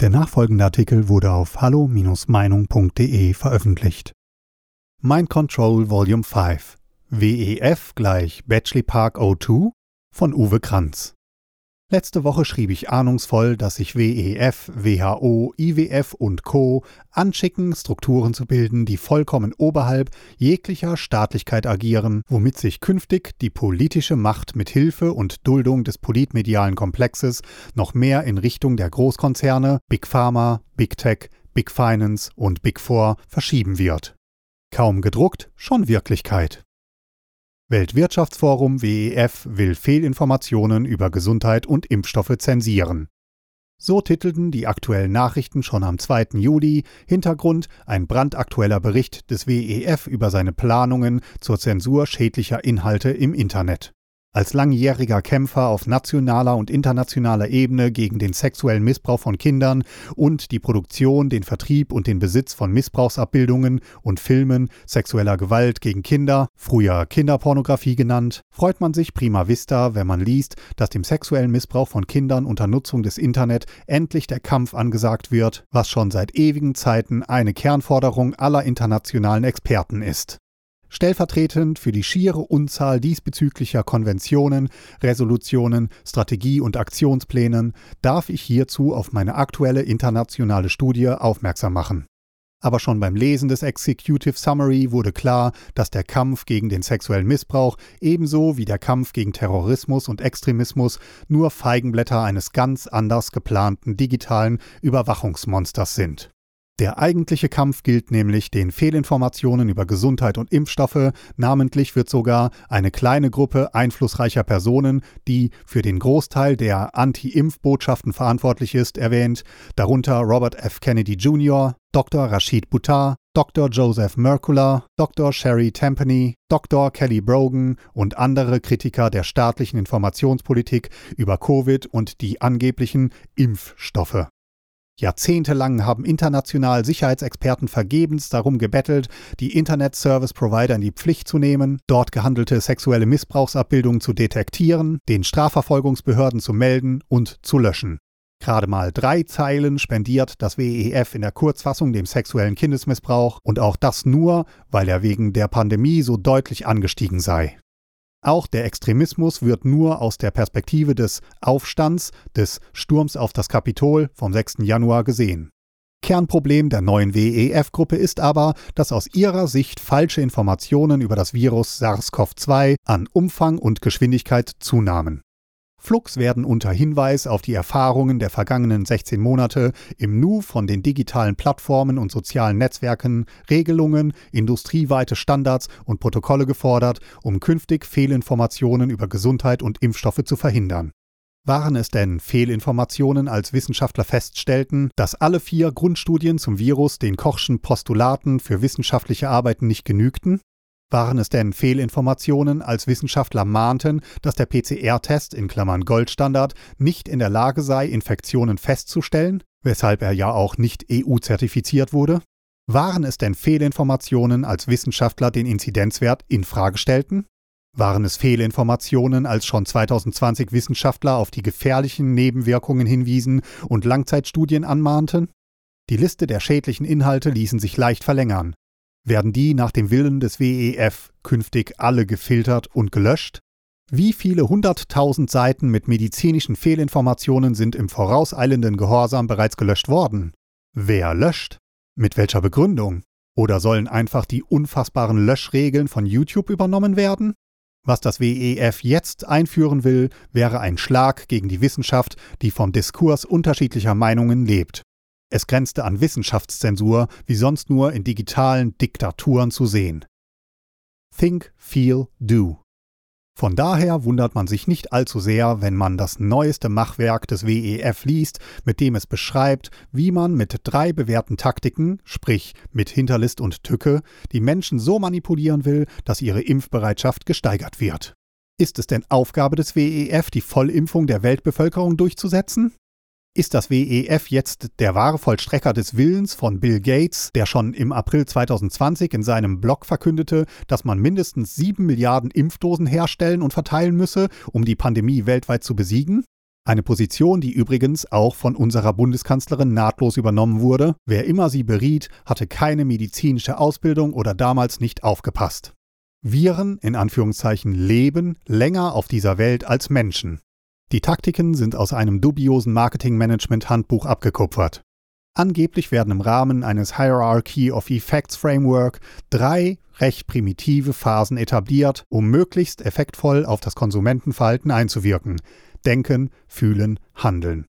Der nachfolgende Artikel wurde auf hallo-meinung.de veröffentlicht. Mind Control Volume 5 WEF gleich Bletchley Park O2 von Uwe Kranz Letzte Woche schrieb ich ahnungsvoll, dass sich WEF, WHO, IWF und Co. anschicken, Strukturen zu bilden, die vollkommen oberhalb jeglicher Staatlichkeit agieren, womit sich künftig die politische Macht mit Hilfe und Duldung des politmedialen Komplexes noch mehr in Richtung der Großkonzerne, Big Pharma, Big Tech, Big Finance und Big Four verschieben wird. Kaum gedruckt, schon Wirklichkeit. Weltwirtschaftsforum WEF will Fehlinformationen über Gesundheit und Impfstoffe zensieren. So titelten die aktuellen Nachrichten schon am 2. Juli Hintergrund ein brandaktueller Bericht des WEF über seine Planungen zur Zensur schädlicher Inhalte im Internet. Als langjähriger Kämpfer auf nationaler und internationaler Ebene gegen den sexuellen Missbrauch von Kindern und die Produktion, den Vertrieb und den Besitz von Missbrauchsabbildungen und Filmen sexueller Gewalt gegen Kinder, früher Kinderpornografie genannt, freut man sich prima vista, wenn man liest, dass dem sexuellen Missbrauch von Kindern unter Nutzung des Internet endlich der Kampf angesagt wird, was schon seit ewigen Zeiten eine Kernforderung aller internationalen Experten ist. Stellvertretend für die schiere Unzahl diesbezüglicher Konventionen, Resolutionen, Strategie- und Aktionsplänen darf ich hierzu auf meine aktuelle internationale Studie aufmerksam machen. Aber schon beim Lesen des Executive Summary wurde klar, dass der Kampf gegen den sexuellen Missbrauch ebenso wie der Kampf gegen Terrorismus und Extremismus nur Feigenblätter eines ganz anders geplanten digitalen Überwachungsmonsters sind. Der eigentliche Kampf gilt nämlich den Fehlinformationen über Gesundheit und Impfstoffe, namentlich wird sogar eine kleine Gruppe einflussreicher Personen, die für den Großteil der Anti-Impf-Botschaften verantwortlich ist, erwähnt, darunter Robert F. Kennedy Jr., Dr. Rashid Buttar, Dr. Joseph Merkula, Dr. Sherry Tampany, Dr. Kelly Brogan und andere Kritiker der staatlichen Informationspolitik über Covid und die angeblichen Impfstoffe. Jahrzehntelang haben international Sicherheitsexperten vergebens darum gebettelt, die Internet-Service-Provider in die Pflicht zu nehmen, dort gehandelte sexuelle Missbrauchsabbildungen zu detektieren, den Strafverfolgungsbehörden zu melden und zu löschen. Gerade mal drei Zeilen spendiert das WEF in der Kurzfassung dem sexuellen Kindesmissbrauch und auch das nur, weil er wegen der Pandemie so deutlich angestiegen sei. Auch der Extremismus wird nur aus der Perspektive des Aufstands, des Sturms auf das Kapitol vom 6. Januar gesehen. Kernproblem der neuen WEF-Gruppe ist aber, dass aus ihrer Sicht falsche Informationen über das Virus SARS-CoV-2 an Umfang und Geschwindigkeit zunahmen. Flux werden unter Hinweis auf die Erfahrungen der vergangenen 16 Monate im Nu von den digitalen Plattformen und sozialen Netzwerken Regelungen, industrieweite Standards und Protokolle gefordert, um künftig Fehlinformationen über Gesundheit und Impfstoffe zu verhindern. Waren es denn Fehlinformationen, als Wissenschaftler feststellten, dass alle vier Grundstudien zum Virus den Kochschen Postulaten für wissenschaftliche Arbeiten nicht genügten? Waren es denn Fehlinformationen, als Wissenschaftler mahnten, dass der PCR-Test in Klammern Goldstandard nicht in der Lage sei, Infektionen festzustellen, weshalb er ja auch nicht EU-zertifiziert wurde? Waren es denn Fehlinformationen, als Wissenschaftler den Inzidenzwert in Frage stellten? Waren es Fehlinformationen, als schon 2020 Wissenschaftler auf die gefährlichen Nebenwirkungen hinwiesen und Langzeitstudien anmahnten? Die Liste der schädlichen Inhalte ließen sich leicht verlängern. Werden die nach dem Willen des WEF künftig alle gefiltert und gelöscht? Wie viele hunderttausend Seiten mit medizinischen Fehlinformationen sind im vorauseilenden Gehorsam bereits gelöscht worden? Wer löscht? Mit welcher Begründung? Oder sollen einfach die unfassbaren Löschregeln von YouTube übernommen werden? Was das WEF jetzt einführen will, wäre ein Schlag gegen die Wissenschaft, die vom Diskurs unterschiedlicher Meinungen lebt. Es grenzte an Wissenschaftszensur, wie sonst nur in digitalen Diktaturen zu sehen. Think, Feel, Do. Von daher wundert man sich nicht allzu sehr, wenn man das neueste Machwerk des WEF liest, mit dem es beschreibt, wie man mit drei bewährten Taktiken, sprich mit Hinterlist und Tücke, die Menschen so manipulieren will, dass ihre Impfbereitschaft gesteigert wird. Ist es denn Aufgabe des WEF, die Vollimpfung der Weltbevölkerung durchzusetzen? Ist das WEF jetzt der wahre Vollstrecker des Willens von Bill Gates, der schon im April 2020 in seinem Blog verkündete, dass man mindestens sieben Milliarden Impfdosen herstellen und verteilen müsse, um die Pandemie weltweit zu besiegen? Eine Position, die übrigens auch von unserer Bundeskanzlerin nahtlos übernommen wurde. Wer immer sie beriet, hatte keine medizinische Ausbildung oder damals nicht aufgepasst. Viren, in Anführungszeichen, leben länger auf dieser Welt als Menschen. Die Taktiken sind aus einem dubiosen Marketingmanagement-Handbuch abgekupfert. Angeblich werden im Rahmen eines Hierarchy of Effects Framework drei recht primitive Phasen etabliert, um möglichst effektvoll auf das Konsumentenverhalten einzuwirken. Denken, fühlen, handeln.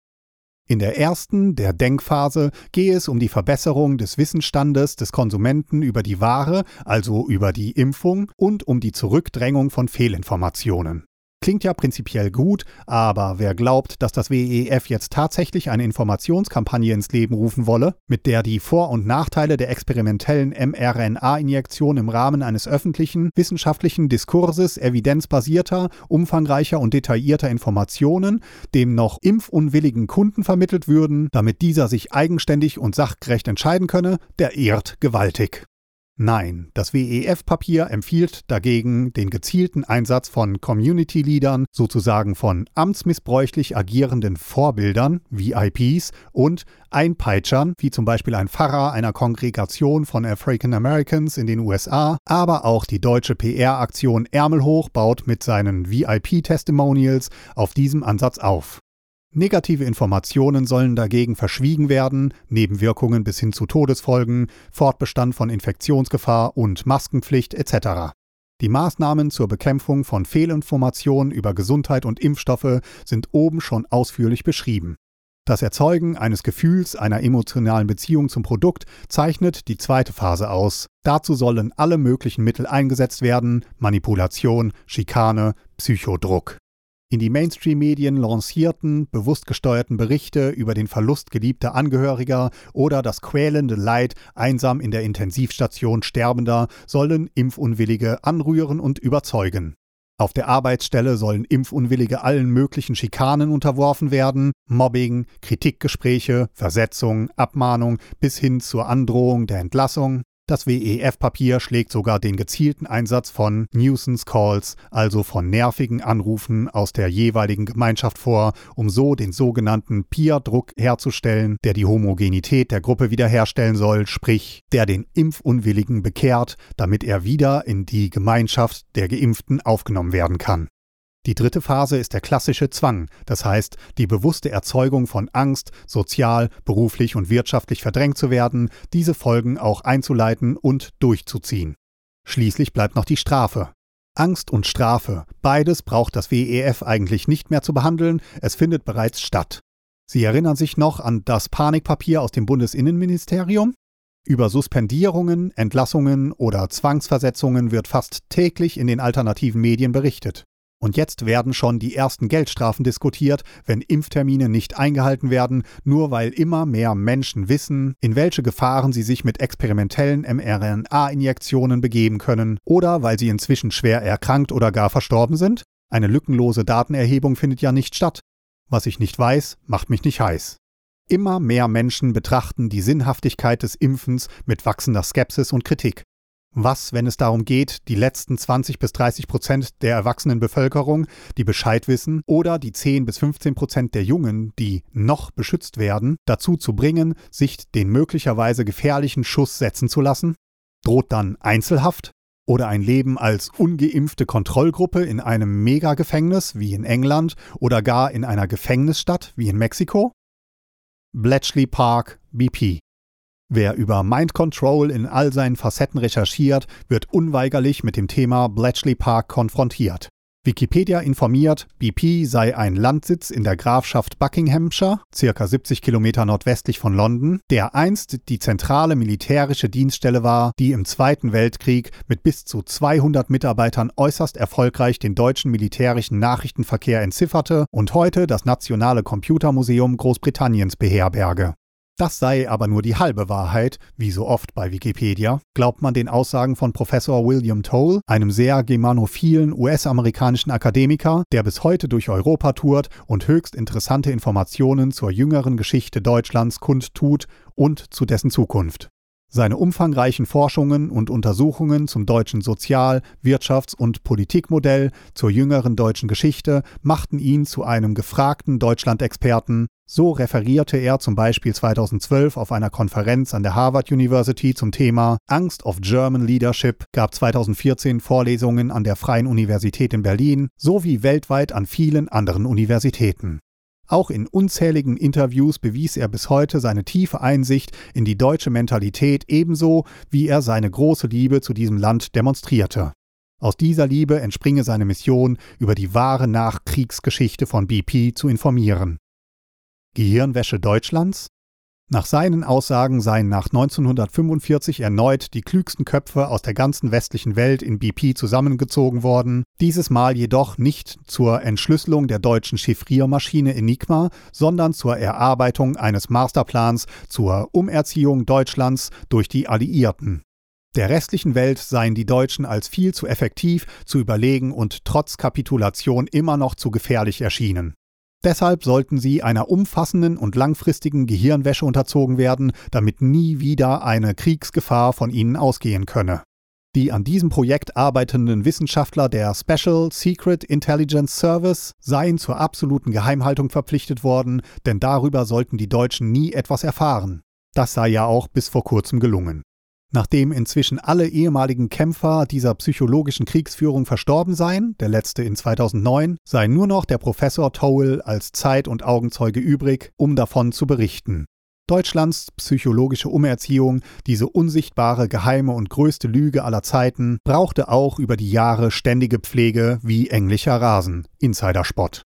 In der ersten, der Denkphase, gehe es um die Verbesserung des Wissensstandes des Konsumenten über die Ware, also über die Impfung, und um die Zurückdrängung von Fehlinformationen. Klingt ja prinzipiell gut, aber wer glaubt, dass das WEF jetzt tatsächlich eine Informationskampagne ins Leben rufen wolle, mit der die Vor- und Nachteile der experimentellen mRNA-Injektion im Rahmen eines öffentlichen, wissenschaftlichen Diskurses evidenzbasierter, umfangreicher und detaillierter Informationen dem noch impfunwilligen Kunden vermittelt würden, damit dieser sich eigenständig und sachgerecht entscheiden könne, der irrt gewaltig. Nein, das WEF-Papier empfiehlt dagegen den gezielten Einsatz von Community-Leadern, sozusagen von amtsmissbräuchlich agierenden Vorbildern, VIPs, und Einpeitschern, wie zum Beispiel ein Pfarrer einer Kongregation von African Americans in den USA, aber auch die deutsche PR-Aktion Ärmelhoch baut mit seinen VIP-Testimonials auf diesem Ansatz auf. Negative Informationen sollen dagegen verschwiegen werden, Nebenwirkungen bis hin zu Todesfolgen, Fortbestand von Infektionsgefahr und Maskenpflicht etc. Die Maßnahmen zur Bekämpfung von Fehlinformationen über Gesundheit und Impfstoffe sind oben schon ausführlich beschrieben. Das Erzeugen eines Gefühls einer emotionalen Beziehung zum Produkt zeichnet die zweite Phase aus. Dazu sollen alle möglichen Mittel eingesetzt werden Manipulation, Schikane, Psychodruck in die Mainstream-Medien lancierten, bewusst gesteuerten Berichte über den Verlust geliebter Angehöriger oder das quälende Leid einsam in der Intensivstation Sterbender sollen Impfunwillige anrühren und überzeugen. Auf der Arbeitsstelle sollen Impfunwillige allen möglichen Schikanen unterworfen werden, Mobbing, Kritikgespräche, Versetzung, Abmahnung bis hin zur Androhung der Entlassung. Das WEF-Papier schlägt sogar den gezielten Einsatz von Nuisance Calls, also von nervigen Anrufen aus der jeweiligen Gemeinschaft vor, um so den sogenannten Peer-Druck herzustellen, der die Homogenität der Gruppe wiederherstellen soll, sprich, der den Impfunwilligen bekehrt, damit er wieder in die Gemeinschaft der Geimpften aufgenommen werden kann. Die dritte Phase ist der klassische Zwang, das heißt die bewusste Erzeugung von Angst, sozial, beruflich und wirtschaftlich verdrängt zu werden, diese Folgen auch einzuleiten und durchzuziehen. Schließlich bleibt noch die Strafe. Angst und Strafe, beides braucht das WEF eigentlich nicht mehr zu behandeln, es findet bereits statt. Sie erinnern sich noch an das Panikpapier aus dem Bundesinnenministerium? Über Suspendierungen, Entlassungen oder Zwangsversetzungen wird fast täglich in den alternativen Medien berichtet. Und jetzt werden schon die ersten Geldstrafen diskutiert, wenn Impftermine nicht eingehalten werden, nur weil immer mehr Menschen wissen, in welche Gefahren sie sich mit experimentellen mRNA-Injektionen begeben können oder weil sie inzwischen schwer erkrankt oder gar verstorben sind? Eine lückenlose Datenerhebung findet ja nicht statt. Was ich nicht weiß, macht mich nicht heiß. Immer mehr Menschen betrachten die Sinnhaftigkeit des Impfens mit wachsender Skepsis und Kritik. Was, wenn es darum geht, die letzten 20 bis 30 Prozent der erwachsenen Bevölkerung, die Bescheid wissen, oder die 10 bis 15 Prozent der Jungen, die noch beschützt werden, dazu zu bringen, sich den möglicherweise gefährlichen Schuss setzen zu lassen? Droht dann Einzelhaft? Oder ein Leben als ungeimpfte Kontrollgruppe in einem Megagefängnis wie in England oder gar in einer Gefängnisstadt wie in Mexiko? Bletchley Park, BP Wer über Mind Control in all seinen Facetten recherchiert, wird unweigerlich mit dem Thema Bletchley Park konfrontiert. Wikipedia informiert, BP sei ein Landsitz in der Grafschaft Buckinghamshire, circa 70 Kilometer nordwestlich von London, der einst die zentrale militärische Dienststelle war, die im Zweiten Weltkrieg mit bis zu 200 Mitarbeitern äußerst erfolgreich den deutschen militärischen Nachrichtenverkehr entzifferte und heute das Nationale Computermuseum Großbritanniens beherberge. Das sei aber nur die halbe Wahrheit, wie so oft bei Wikipedia, glaubt man den Aussagen von Professor William Toll, einem sehr germanophilen US-amerikanischen Akademiker, der bis heute durch Europa tourt und höchst interessante Informationen zur jüngeren Geschichte Deutschlands kundtut und zu dessen Zukunft. Seine umfangreichen Forschungen und Untersuchungen zum deutschen Sozial-, Wirtschafts- und Politikmodell, zur jüngeren deutschen Geschichte machten ihn zu einem gefragten Deutschlandexperten. So referierte er zum Beispiel 2012 auf einer Konferenz an der Harvard University zum Thema Angst of German Leadership, gab 2014 Vorlesungen an der Freien Universität in Berlin sowie weltweit an vielen anderen Universitäten. Auch in unzähligen Interviews bewies er bis heute seine tiefe Einsicht in die deutsche Mentalität ebenso, wie er seine große Liebe zu diesem Land demonstrierte. Aus dieser Liebe entspringe seine Mission, über die wahre Nachkriegsgeschichte von BP zu informieren. Gehirnwäsche Deutschlands? Nach seinen Aussagen seien nach 1945 erneut die klügsten Köpfe aus der ganzen westlichen Welt in BP zusammengezogen worden, dieses Mal jedoch nicht zur Entschlüsselung der deutschen Chiffriermaschine Enigma, sondern zur Erarbeitung eines Masterplans zur Umerziehung Deutschlands durch die Alliierten. Der restlichen Welt seien die Deutschen als viel zu effektiv, zu überlegen und trotz Kapitulation immer noch zu gefährlich erschienen. Deshalb sollten sie einer umfassenden und langfristigen Gehirnwäsche unterzogen werden, damit nie wieder eine Kriegsgefahr von ihnen ausgehen könne. Die an diesem Projekt arbeitenden Wissenschaftler der Special Secret Intelligence Service seien zur absoluten Geheimhaltung verpflichtet worden, denn darüber sollten die Deutschen nie etwas erfahren. Das sei ja auch bis vor kurzem gelungen. Nachdem inzwischen alle ehemaligen Kämpfer dieser psychologischen Kriegsführung verstorben seien, der letzte in 2009, sei nur noch der Professor Towell als Zeit- und Augenzeuge übrig, um davon zu berichten. Deutschlands psychologische Umerziehung, diese unsichtbare, geheime und größte Lüge aller Zeiten, brauchte auch über die Jahre ständige Pflege wie englischer Rasen, Insiderspott.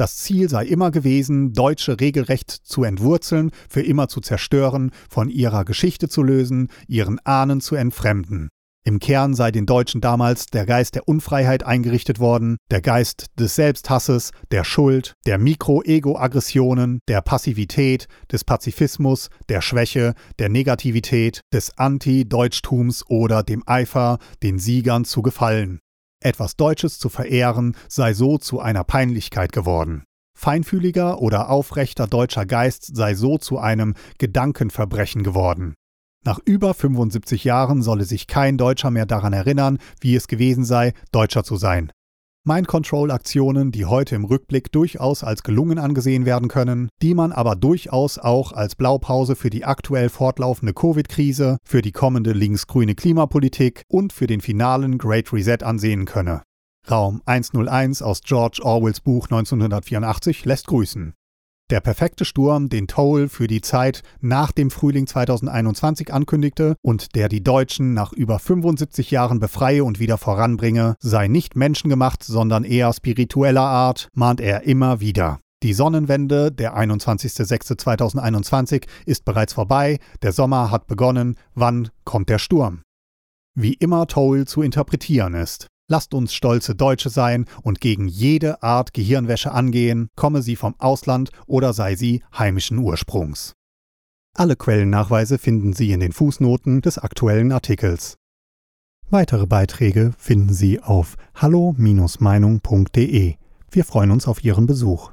Das Ziel sei immer gewesen, Deutsche regelrecht zu entwurzeln, für immer zu zerstören, von ihrer Geschichte zu lösen, ihren Ahnen zu entfremden. Im Kern sei den Deutschen damals der Geist der Unfreiheit eingerichtet worden, der Geist des Selbsthasses, der Schuld, der Mikro-Ego-Aggressionen, der Passivität, des Pazifismus, der Schwäche, der Negativität, des Anti-Deutschtums oder dem Eifer, den Siegern zu gefallen. Etwas Deutsches zu verehren sei so zu einer Peinlichkeit geworden. Feinfühliger oder aufrechter deutscher Geist sei so zu einem Gedankenverbrechen geworden. Nach über 75 Jahren solle sich kein Deutscher mehr daran erinnern, wie es gewesen sei, Deutscher zu sein. Mind-Control-Aktionen, die heute im Rückblick durchaus als gelungen angesehen werden können, die man aber durchaus auch als Blaupause für die aktuell fortlaufende Covid-Krise, für die kommende linksgrüne Klimapolitik und für den finalen Great Reset ansehen könne. Raum 101 aus George Orwells Buch 1984 lässt grüßen. Der perfekte Sturm, den Toll für die Zeit nach dem Frühling 2021 ankündigte und der die Deutschen nach über 75 Jahren befreie und wieder voranbringe, sei nicht menschengemacht, sondern eher spiritueller Art, mahnt er immer wieder. Die Sonnenwende, der 21.06.2021, ist bereits vorbei, der Sommer hat begonnen, wann kommt der Sturm? Wie immer Toll zu interpretieren ist. Lasst uns stolze Deutsche sein und gegen jede Art Gehirnwäsche angehen, komme sie vom Ausland oder sei sie heimischen Ursprungs. Alle Quellennachweise finden Sie in den Fußnoten des aktuellen Artikels. Weitere Beiträge finden Sie auf hallo-meinung.de. Wir freuen uns auf Ihren Besuch.